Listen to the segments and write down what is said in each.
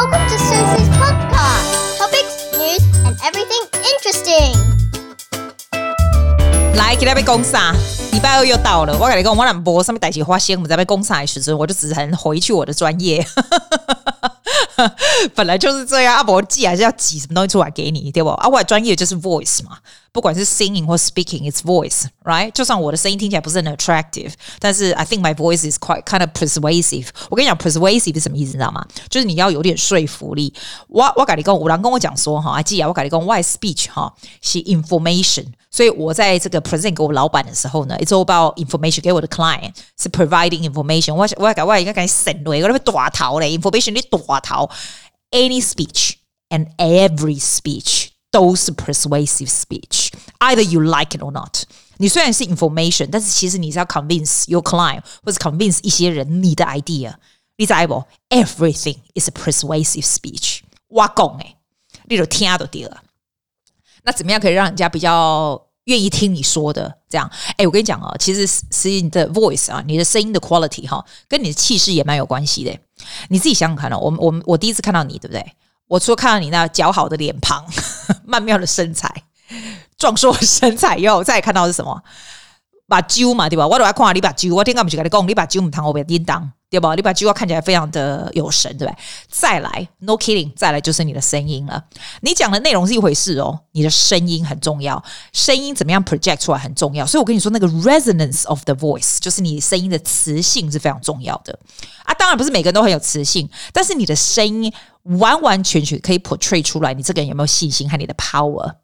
Welcome to Susie's podcast. Topics, news, and everything interesting. 来，给他被攻杀。礼拜二又到了，我跟你讲，我两波上面带起花仙，我们在被攻杀的时阵，我就只能回去我的专业。本来就是这样，阿伯寄还是要挤什么东西出来给你，对不？啊，我专业就是 voice 嘛，不管是 singing 或 speaking，it's voice，right？就算我的声音听起来不是很 attractive，但是 I think my voice is quite kind of persuasive。我跟你讲，persuasive 是什么意思，你知道吗？就是你要有点说服力。我我跟你讲，五郎跟我讲说哈，阿季啊，我跟你讲，why speech 哈是 information。所以我在这个 present 给我老板的时候呢，it's all about information 给我的 client 是 providing information 我。我我我我应该该省略，我那边大头嘞，information 你大头。Any speech and every speech 都是 persuasive speech，either you like it or not。你虽然是 information，但是其实你是要 convince your client 或者 convince 一些人你的 idea。你知不？Everything is a persuasive speech。我讲诶，你就听就对了。 那怎么样可以让人家比较愿意听你说的？这样，哎，我跟你讲哦，其实是你的 voice 啊，你的声音的 quality 哈，跟你的气势也蛮有关系的。你自己想想看哦，我我我第一次看到你，对不对？我说看到你那姣好的脸庞、曼妙的身材、壮硕的身材以后，再看到是什么？把揪嘛，对吧？我都要看你把揪，我听刚不是跟你讲，你把揪唔谈我别叮当。对吧？你把句话看起来非常的有神，对不对？再来，no kidding，再来就是你的声音了。你讲的内容是一回事哦，你的声音很重要，声音怎么样 project 出来很重要。所以我跟你说，那个 resonance of the voice，就是你声音的磁性是非常重要的啊。当然不是每个人都很有磁性，但是你的声音完完全全可以 portray 出来，你这个人有没有信心和你的 power？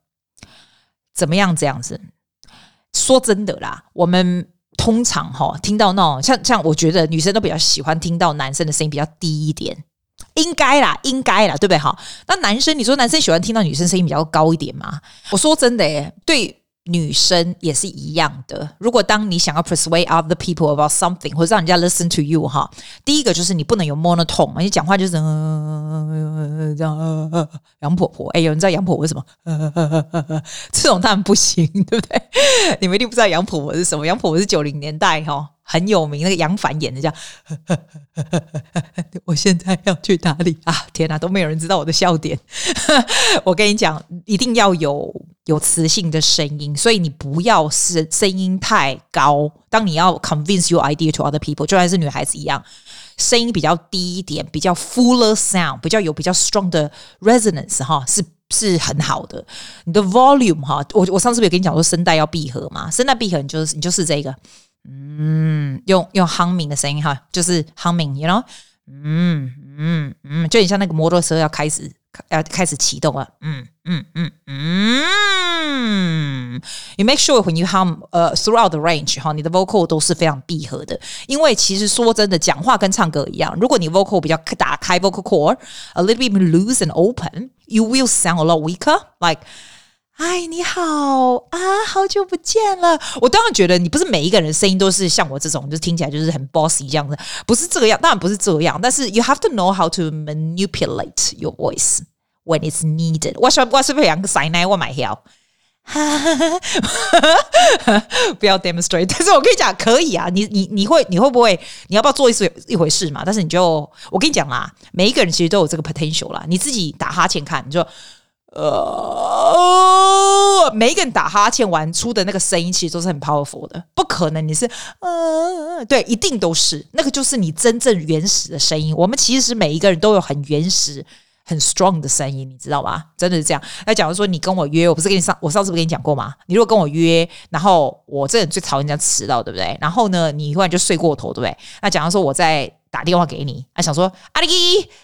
怎么样？这样子说真的啦，我们。通常哈，听到那种像像，我觉得女生都比较喜欢听到男生的声音比较低一点，应该啦，应该啦，对不对？哈，那男生，你说男生喜欢听到女生声音比较高一点吗？我说真的耶，对。女生也是一样的。如果当你想要 persuade other people about something，或者让人家 listen to you 哈，第一个就是你不能有 monotone，你讲话就是这样。杨婆婆，哎，有人知道杨婆婆什么？这种当然不行，对不对？你们一定不知道杨婆婆是什么？杨婆婆是九零年代哈。很有名，那个杨凡演的叫，我现在要去哪里啊？天哪，都没有人知道我的笑点。我跟你讲，一定要有有磁性的声音，所以你不要是声音太高。当你要 convince your idea to other people，就像是女孩子一样，声音比较低一点，比较 fuller sound，比较有比较 strong 的 resonance 哈，是是很好的。你的 volume 哈，我我上次不有跟你讲说声带要闭合嘛？声带闭合，你就是你就是这个。嗯，用用 humming 的声音哈，就是 humming，you know，嗯嗯嗯，就很像那个摩托车要开始要开始启动了，嗯嗯嗯嗯，you make sure when you hum，呃、，throughout the range 哈，你的 vocal 都是非常闭合的，因为其实说真的，讲话跟唱歌一样，如果你 vocal 比较打开 vocal cord，a little bit loose and open，you will sound a lot weaker，like。嗨，你好啊，好久不见了。我当然觉得你不是每一个人声音都是像我这种，就听起来就是很 bossy 这样的，不是这个样，当然不是这样。但是 you have to know how to manipulate your voice when it's needed。我说我是不是两个塞奶？我买票，不要 demonstrate。但是我跟你讲，可以啊，你你你会你会不会？你要不要做一次一回事嘛？但是你就我跟你讲啦，每一个人其实都有这个 potential 啦。你自己打哈欠看，你就。呃，每一个人打哈欠完出的那个声音，其实都是很 powerful 的。不可能你是呃，对，一定都是那个，就是你真正原始的声音。我们其实每一个人都有很原始、很 strong 的声音，你知道吗？真的是这样。那假如说你跟我约，我不是跟你上，我上次不跟你讲过吗？你如果跟我约，然后我这人最讨厌人家迟到，对不对？然后呢，你忽然就睡过头，对不对？那假如说我在。打电话给你，啊，想说阿里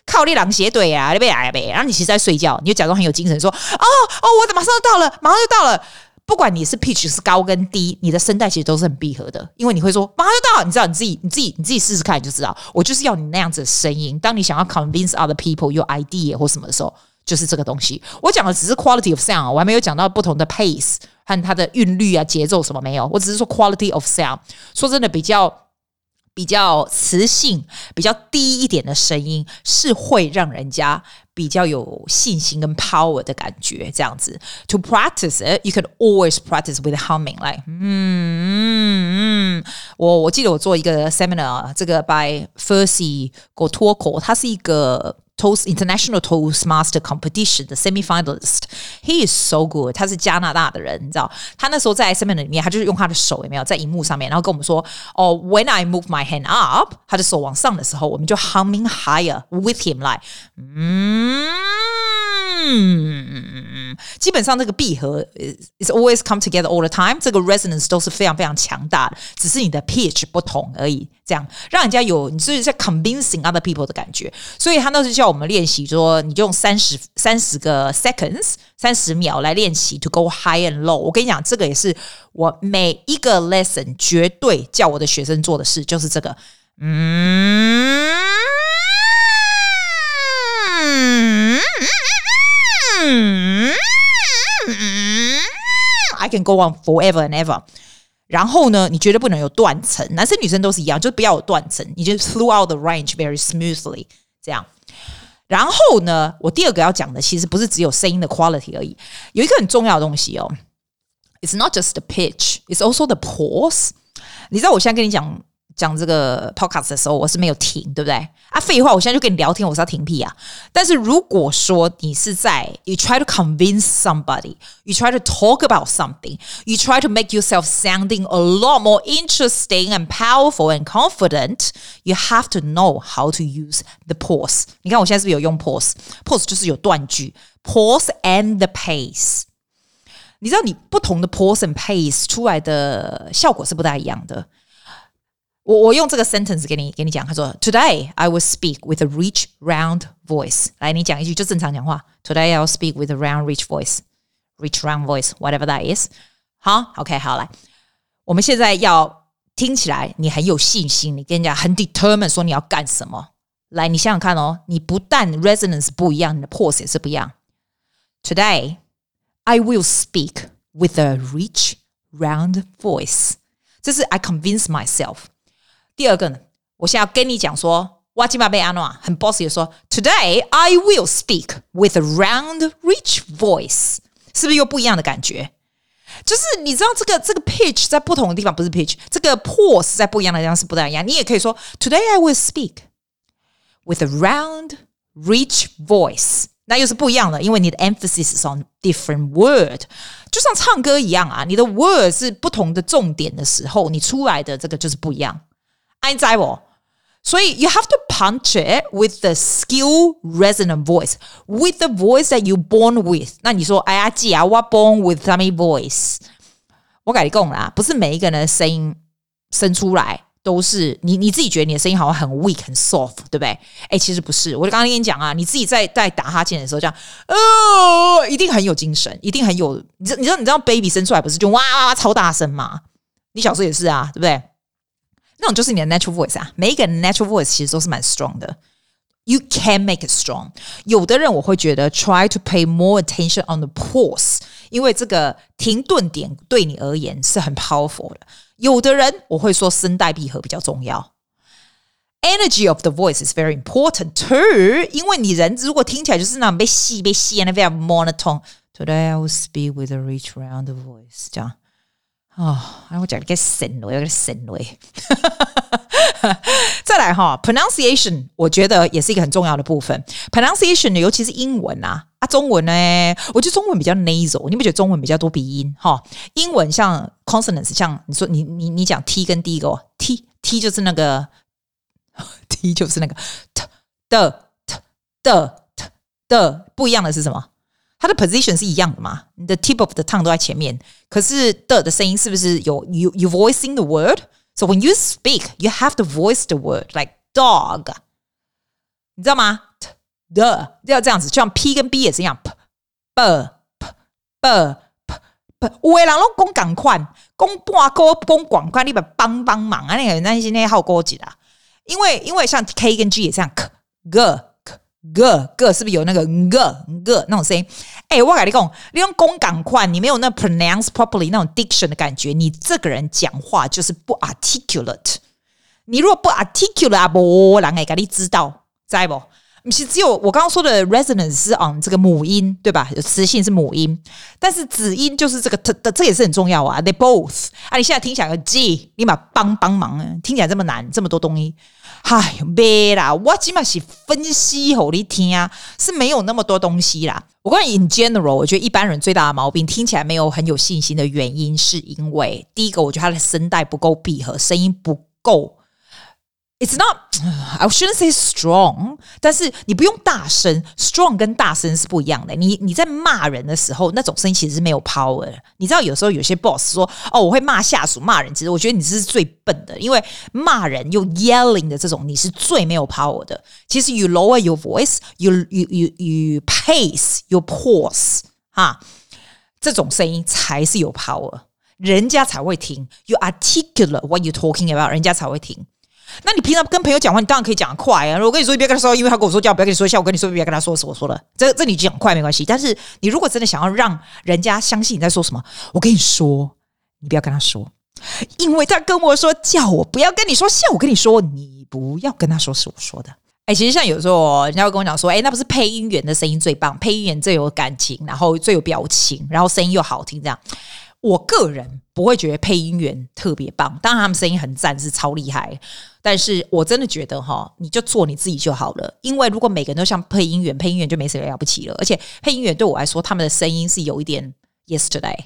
靠你狼斜对啊，你别来呗。然后你其实在睡觉，你就假装很有精神，说哦哦，我的马上就到了，马上就到了。不管你是 pitch 是高跟低，你的声带其实都是很闭合的，因为你会说马上就到。你知道你自己，你自己，你自己试试看，你就知道。我就是要你那样子的声音。当你想要 convince other people your idea 或什么的时候，就是这个东西。我讲的只是 quality of sound，我还没有讲到不同的 pace 和它的韵律啊、节奏什么没有。我只是说 quality of sound。说真的，比较。比较磁性、比较低一点的声音，是会让人家比较有信心跟 power 的感觉。这样子，to practice it, you can always practice with humming. Like，嗯嗯嗯，我我记得我做一个 seminar，这个 by Fersi Gottorko，他是一个 Toast International Toastmaster Competition 的 semi-finalist，he is so good。他是加拿大的人，你知道，他那时候在 seminar 里面，他就是用他的手有没有在荧幕上面，然后跟我们说，哦，When I move my hand up，他的手往上的时候，我们就 humming higher with him like，嗯。 基本上这个闭合 is always come together all the time，这个 resonance 都是非常非常强大的，只是你的 pitch 不同而已。这样让人家有你就是在 convincing other people 的感觉。所以他那时叫我们练习说，你就用三十三十个 seconds 三十秒来练习 to go high and low。我跟你讲，这个也是我每一个 lesson 绝对叫我的学生做的事，就是这个。嗯。，I can go on forever and ever。然后呢，你绝对不能有断层，男生女生都是一样，就不要有断层，你就 throughout the range very smoothly 这样。然后呢，我第二个要讲的其实不是只有声音的 quality 而已，有一个很重要的东西哦，It's not just the pitch, it's also the pause。你知道我现在跟你讲。 讲这个 podcast 的时候，我是没有停，对不对？啊，废话，我现在就跟你聊天，我是要停屁啊！但是如果说你是在 you try to convince somebody, you try to talk about something, you try to make yourself sounding a lot more interesting and powerful and confident, you have to know how to use the pause。你看我现在是不是有用 pause？pause 就是有断句，pause and the pace。你知道你不同的 pause and pace 出来的效果是不大一样的。我我用这个 sentence 给你给你讲，他说：Today I will speak with a rich, round voice。来，你讲一句就正常讲话。Today I will speak with a round, rich voice, rich, round voice, whatever that is。好，OK，好，来，我们现在要听起来你很有信心，你跟人家很 determined 说你要干什么。来，你想想看哦，你不但 resonance 不一样，你的 pause 也是不一样。Today I will speak with a rich, round voice。这是 I convince myself。 第二个呢，我现在要跟你讲说，哇基玛贝安诺很 bossy 的说，Today I will speak with a round, rich voice，是不是又不一样的感觉？就是你知道这个这个 pitch 在不同的地方不是 pitch，这个 pause 在不一样的地方是不太一样。你也可以说，Today I will speak with a round, rich voice，那又是不一样的，因为你的 emphasis is on different word，就像唱歌一样啊，你的 word 是不同的重点的时候，你出来的这个就是不一样。 爱在我，所以 you have to punch it with the skill resonant voice, with the voice that you born with。那你说，哎呀姐啊，我 born with some voice。我跟你讲啦，不是每一个人的声音生出来都是你你自己觉得你的声音好像很 weak 很 soft，对不对？哎，其实不是。我就刚刚跟你讲啊，你自己在在打哈欠的时候，这样，呃，一定很有精神，一定很有。你知你知道你知道 baby 生出来不是就哇哇哇超大声吗？你小时候也是啊，对不对？那种就是你的 natural voice 啊，每一个人 natural voice 其实都是蛮 strong 的。You can make it strong。有的人我会觉得 try to pay more attention on the pause，因为这个停顿点对你而言是很 powerful 的。有的人我会说声带闭合比较重要。Energy of the voice is very important too，因为你人如果听起来就是那种被吸被吸的非常 monotone。Today I will speak with a rich round voice，这样。 哦，我讲你个神了，有个神了。再来哈，pronunciation，我觉得也是一个很重要的部分。pronunciation 尤其是英文啊，啊，中文呢，我觉得中文比较 nasal，你不觉得中文比较多鼻音哈？英文像 consonants，像你说你你你讲 t 跟 d 个 t t 就是那个 t 就是那个 t 的 t 的 t 的不一样的是什么？它的 position 是一样的嘛？你的 tip of the tongue 都在前面，可是的的声音是不是有 you you voicing the word？So when you speak, you have to voice the word like dog，你知道吗？t 的要这样子，就像 p 跟 b 也是一样，p b p b p p。有的人拢讲赶快，讲半个讲赶快，你别帮帮忙啊！那个那些那些好高级的，因为因为像 k 跟 g 也这样，k g。个个是不是有那个个个那种声音？哎、欸，我跟你讲，你用公港快，你没有那 pronounce properly 那种 diction 的感觉，你这个人讲话就是不 articulate。你如果不 articulate，不人会给你知道，在不？其实只有我刚刚说的 resonance 是 on 这个母音，对吧？有磁性是母音，但是子音就是这个 t 的，这也是很重要啊。They both 啊，你现在听起来 G，你把帮帮忙啊，听起来这么难，这么多东西，嗨，别啦，我起码是分析吼你听啊，是没有那么多东西啦。我关于 in general，我觉得一般人最大的毛病，听起来没有很有信心的原因，是因为第一个，我觉得他的声带不够闭合，声音不够。It's not, I shouldn't say strong，但是你不用大声，strong 跟大声是不一样的。你你在骂人的时候，那种声音其实是没有 power 的。你知道有时候有些 boss 说，哦，我会骂下属、骂人，其实我觉得你是最笨的，因为骂人用 yelling 的这种，你是最没有 power 的。其实 you lower your voice，you you you you pace your pause，哈，这种声音才是有 power，人家才会听。You articulate what you talking about，人家才会听。 那你平常跟朋友讲话，你当然可以讲快啊！我跟你说，你别跟他说，因为他跟我说叫不要跟你说笑。我跟你说，别跟他说是我说的。这这你讲快没关系，但是你如果真的想要让人家相信你在说什么，我跟你说，你不要跟他说，因为他跟我说叫我不要跟你说，笑我跟你说，你不要跟他说是我说的。哎，其实像有时候人家会跟我讲说，哎，那不是配音员的声音最棒，配音员最有感情，然后最有表情，然后声音又好听，这样。我个人不会觉得配音员特别棒，当然他们声音很赞，是超厉害。但是我真的觉得哈，你就做你自己就好了。因为如果每个人都像配音员，配音员就没什么了不起了。而且配音员对我来说，他们的声音是有一点 yesterday。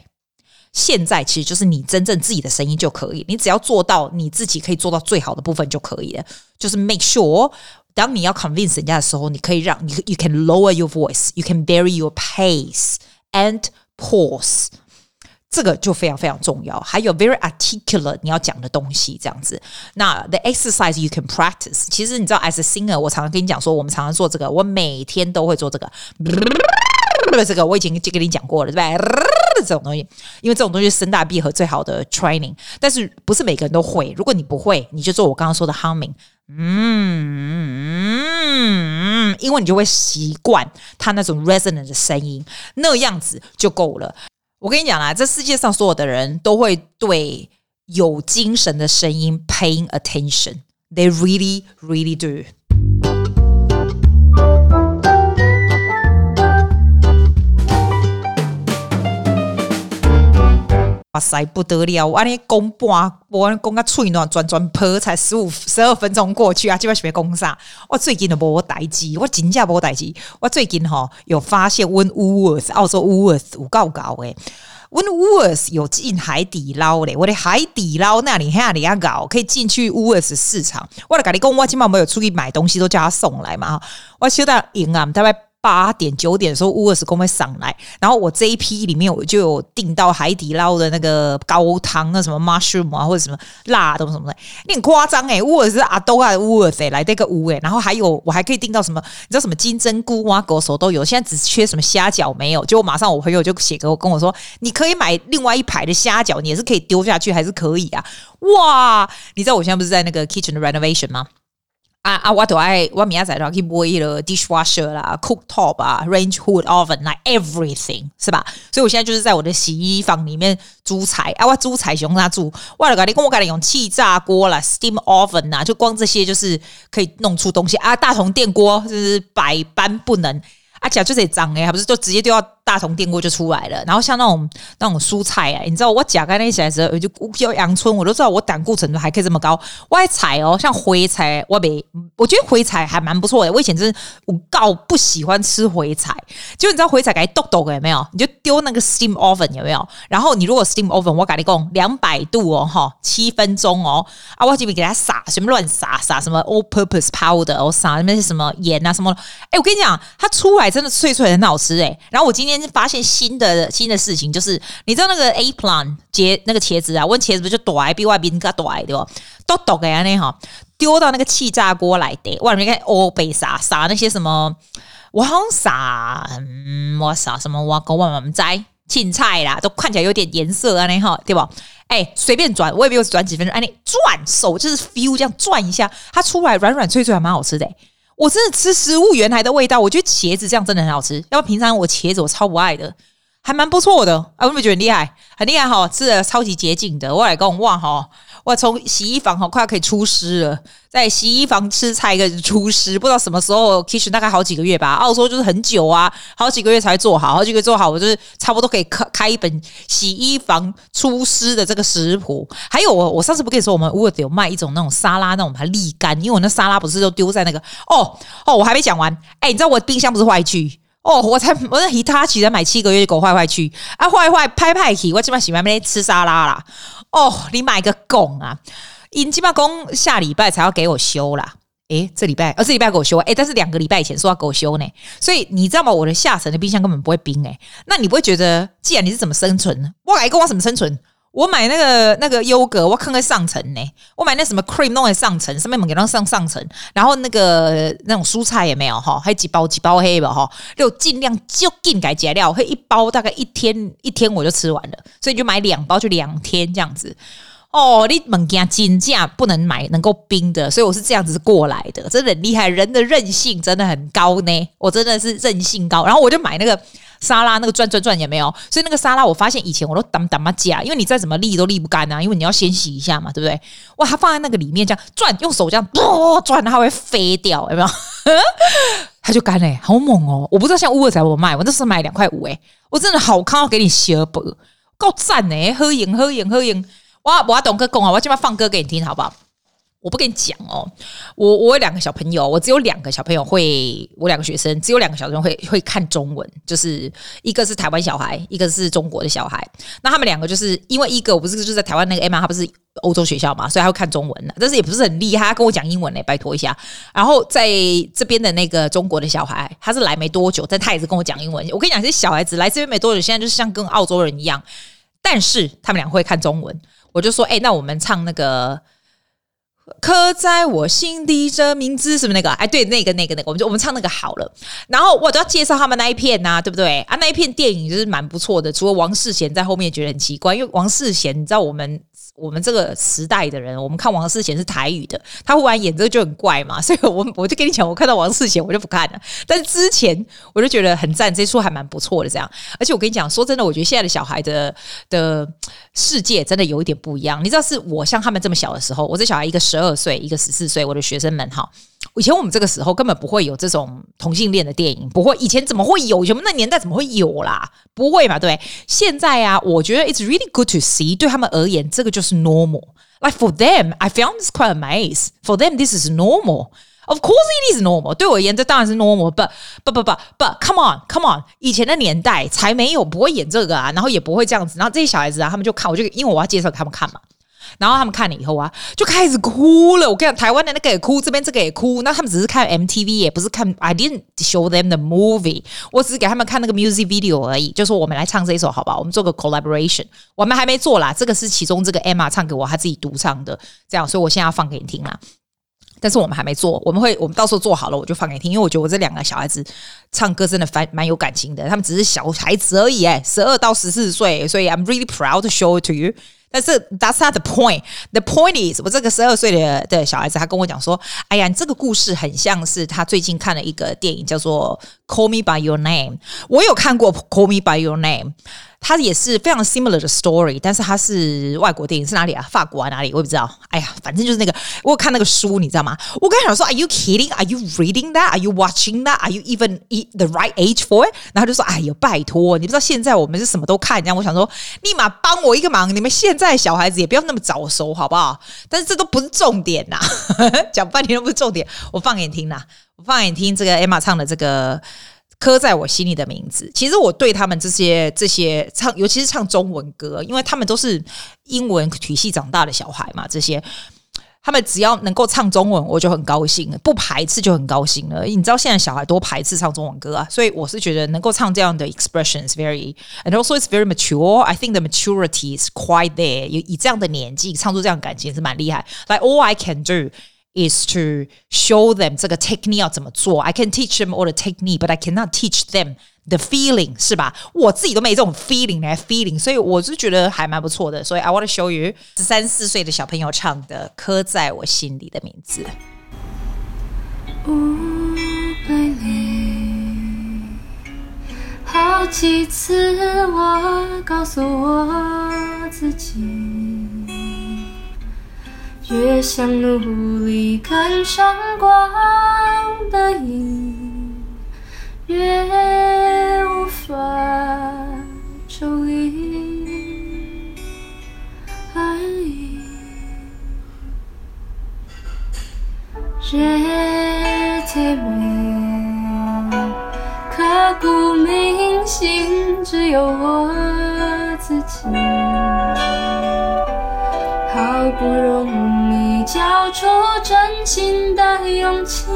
现在其实就是你真正自己的声音就可以，你只要做到你自己可以做到最好的部分就可以了。就是 make sure，当你要 convince 人家的时候，你可以让你 you can lower your voice，you can vary your pace and pause。这个就非常非常重要，还有 very articulate 你要讲的东西这样子。那 the exercise you can practice，其实你知道，as a singer，我常常跟你讲说，我们常常做这个，我每天都会做这个。这个我已经就跟你讲过了，对不对？这种东西，因为这种东西是声带闭合最好的 training，但是不是每个人都会。如果你不会，你就做我刚刚说的 humming，嗯嗯嗯，因为你就会习惯它那种 resonant 的声音，那样子就够了。我跟你讲啊，这世界上所有的人都会对有精神的声音 paying attention. They really, really do. 哇塞，不得了！我你公半，我公个喙暖转转坡，才十五十二分钟过去啊，基本上没讲啥。我最近都无代志，我真正无代志。我最近哈有发现温乌尔斯，澳洲乌尔斯有够高诶，温乌尔斯有进海底捞嘞，我的海底捞那里遐里啊搞，可以进去乌尔斯市场。我来跟你讲，我今晚没有出去买东西，都叫他送来嘛。我现在赢啊，大概。八点九点的时候，乌尔斯公会上来，然后我这一批里面我就有订到海底捞的那个高汤，那什么 mushroom 啊，或者什么辣的什么的，你很夸张诶，乌尔斯阿都啊，乌尔斯来这个乌诶，然后还有我还可以订到什么，你知道什么金针菇啊、狗手都有，现在只缺什么虾饺没有，结果马上我朋友就写给我跟我说，你可以买另外一排的虾饺，你也是可以丢下去，还是可以啊，哇！你知道我现在不是在那个 kitchen 的 renovation 吗？啊啊！我都爱我明仔载都要去买了 dishwasher 啦、cooktop 啊、range hood oven 啦、like、everything 是吧？所以我现在就是在我的洗衣房里面煮菜啊！我煮菜用它煮，我了，你跟我讲你用气炸锅啦、steam oven 呐，就光这些就是可以弄出东西啊！大同电锅就是百般不能。啊，讲就得脏诶，还不是就直接丢到大同电锅就出来了。然后像那种那种蔬菜啊，你知道我夹开那些时候，我就乌皮阳春，我都知道我胆固醇都还可以这么高。我还菜哦，像回菜，我没，我觉得回菜还蛮不错的。我以前真是我告不喜欢吃灰菜，就你知道回菜该剁剁的有没有？你就丢那个 steam oven 有没有？然后你如果 steam oven，我跟你讲两百度哦，哈，七分钟哦，啊，我这边给它撒什么乱撒撒什么 all purpose powder，我撒那些什么盐啊什么。哎，我跟你讲，它出来。真的脆脆很好吃哎！然后我今天发现新的新的事情，就是你知道那个 eggplant 茄那个茄子啊，问茄子不就短比外边更短对吧？都懂哎那哈，丢到那个气炸锅来的，外面看哦，被撒撒那些什么，我好像撒嗯，我撒什么我跟我们摘青菜啦，都看起来有点颜色啊那哈，对吧？哎，随便转，我也没有转几分钟，哎，你转手就是 feel 这样转一下，它出来软软脆脆，还蛮好吃的。我真的吃食物原来的味道，我觉得茄子这样真的很好吃。要不平常我茄子我超不爱的，还蛮不错的啊！我有没有觉得很厉害？很厉害哈，吃的超级洁净的。我来讲哇哈，我从洗衣房好快要可以出师了，在洗衣房吃菜一个出师，不知道什么时候 kitchen 大概好几个月吧。澳洲就是很久啊，好几个月才做好，好几个月做好，我就是差不多可以开开一本洗衣房出师的这个食谱。还有我我上次不跟你说，我们 Woods 有卖一种那种沙拉，那种还沥干，因为我那沙拉不是都丢在那个哦哦，我还没讲完，哎，你知道我冰箱不是坏去？哦，我才我那 Hitachi 才买七个月就狗坏坏去啊，坏坏拍拍去，我基本上喜欢没吃沙拉啦。哦，你买个拱啊！你基本上下礼拜才要给我修啦。诶，这礼拜，呃，这礼拜给我修。诶，但是两个礼拜以前说要给我修呢。所以你知道吗？我的下层的冰箱根本不会冰诶。那你不会觉得，既然你是怎么生存呢？我来跟我怎么生存？我买那个那个优格，我看在上层呢。我买那什么 cream 弄在上层，上面猛给它上上层。然后那个那种蔬菜也没有哈，还有几包几包黑吧哈，就尽量就近改材料，会一包大概一天一天我就吃完了，所以就买两包就两天这样子。哦，你猛加金价不能买能够冰的，所以我是这样子过来的，真的很厉害，人的韧性真的很高呢。我真的是韧性高，然后我就买那个。沙拉那个转转转也没有，所以那个沙拉我发现以前我都当当嘛夹，因为你再怎么沥都沥不干啊，因为你要先洗一下嘛，对不对？哇，它放在那个里面这样转，用手这样转，转它会飞掉，有没有？它就干嘞、好猛哦！我不知道像乌尔才我卖，我那时候买两块五诶，我真的好康要给你洗不够赞呢，喝饮喝饮喝饮，哇！我要懂个讲啊，我要今晚放歌给你听，好不好？我不跟你讲哦，我我有两个小朋友，我只有两个小朋友会，我两个学生只有两个小朋友会会看中文，就是一个是台湾小孩，一个是中国的小孩。那他们两个就是因为一个我不是就在台湾那个 Emma，他不是欧洲学校嘛，所以他会看中文，但是也不是很厉害，他跟我讲英文嘞，拜托一下。然后在这边的那个中国的小孩，他是来没多久，但他也是跟我讲英文。我跟你讲，这些小孩子来这边没多久，现在就是像跟澳洲人一样，但是他们俩会看中文。我就说，哎，那我们唱那个。刻在我心底的名字是不是那个？哎，对，那个、那个、那个，我们就我们唱那个好了。然后我都要介绍他们那一片呐、啊，对不对？啊，那一片电影就是蛮不错的。除了王世贤在后面觉得很奇怪，因为王世贤，你知道我们。我们这个时代的人，我们看王世贤是台语的，他忽然演这个就很怪嘛，所以我我就跟你讲，我看到王世贤我就不看了。但是之前我就觉得很赞，这出还蛮不错的这样。而且我跟你讲，说真的，我觉得现在的小孩的的世界真的有一点不一样。你知道，是我像他们这么小的时候，我这小孩一个十二岁，一个十四岁，我的学生们哈。以前我们这个时候根本不会有这种同性恋的电影，不会。以前怎么会有？以前我们那年代怎么会有啦？不会嘛？对。现在啊，我觉得 it's really good to see。对他们而言，这个就是 normal。Like for them, I found this quite amazing. For them, this is normal. Of course, it is normal. 对我而言，这当然是 normal. But, but, but, but, but, come on, come on. 以前的年代才没有，不会演这个啊，然后也不会这样子。然后这些小孩子啊，他们就看，我就因为我要介绍给他们看嘛。然后他们看了以后啊，就开始哭了。我跟你讲，台湾的那个也哭，这边这个也哭。那他们只是看 MTV，也不是看。I didn't show them the movie，我只是给他们看那个 music video 而已。就说我们来唱这一首，好不好？我们做个 collaboration。我们还没做啦，这个是其中这个 Emma 唱给我，她自己独唱的，这样。所以我现在要放给你听啦。但是我们还没做，我们会，我们到时候做好了，我就放给你听。因为我觉得我这两个小孩子唱歌真的蛮蛮有感情的，他们只是小孩子而已，哎，十二到十四岁，所以 I'm really proud to show it to you。但是 that's not the point. The point is，我这个十二岁的的小孩子，他跟我讲说：“哎呀，这个故事很像是他最近看了一个电影，叫做《Call Me by Your Name》。我有看过《Call Me by Your Name》。”它也是非常 similar 的 story，但是它是外国电影，是哪里啊？法国啊？哪里？我也不知道。哎呀，反正就是那个，我有看那个书，你知道吗？我跟他讲说，Are you kidding? Are you reading that? Are you watching that? Are you even the right age for it? 然后就说，哎呦，拜托，你不知道现在我们是什么都看，这样我想说，立马帮我一个忙，你们现在小孩子也不要那么早熟，好不好？但是这都不是重点呐，讲半天都不是重点。我放给你听啦，我放给你听这个 Emma 唱的这个。刻在我心里的名字，其实我对他们这些这些唱，尤其是唱中文歌，因为他们都是英文体系长大的小孩嘛，这些他们只要能够唱中文，我就很高兴了，不排斥就很高兴了。你知道现在小孩多排斥唱中文歌啊，所以我是觉得能够唱这样的 expressions very and also it's very mature. I think the maturity is quite there. 以以这样的年纪唱出这样感情是蛮厉害。Like all I can do. Is to show them 这个 technique 要怎么做？I can teach them all the technique, but I cannot teach them the feeling，是吧？我自己都没这种 feeling 来 feeling，所以我是觉得还蛮不错的。所以 I want to show you 十三四岁的小朋友唱的《刻在我心里的名字》。五百里，好几次我告诉我自己。 越想努力赶上光的影，越无法抽离而已。日铁美，刻骨铭心，只有我自己。勇气，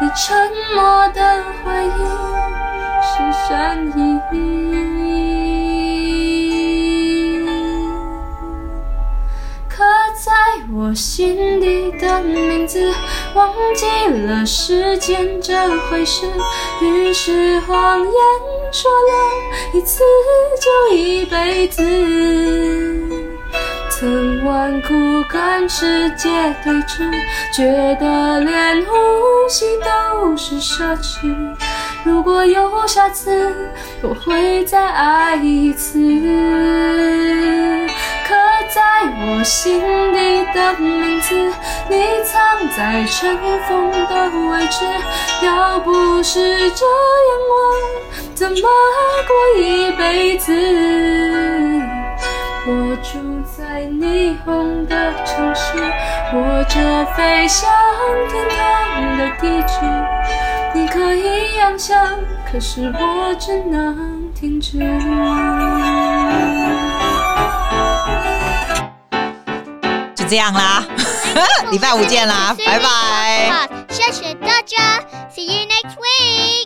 你沉默的回应是善意。刻在我心底的名字，忘记了时间这回事，于是谎言说了一次就一辈子。曾顽固跟世界对峙，觉得连呼吸都是奢侈。如果有下次，我会再爱一次。刻在我心底的名字，你藏在尘封的位置。要不是这样，我怎么过一辈子？我住在霓虹的城市，握着飞向天堂的地址。你可以翱翔，可是我只能停止。就这样啦，礼拜五见啦，拜拜。谢谢大家，See you next week。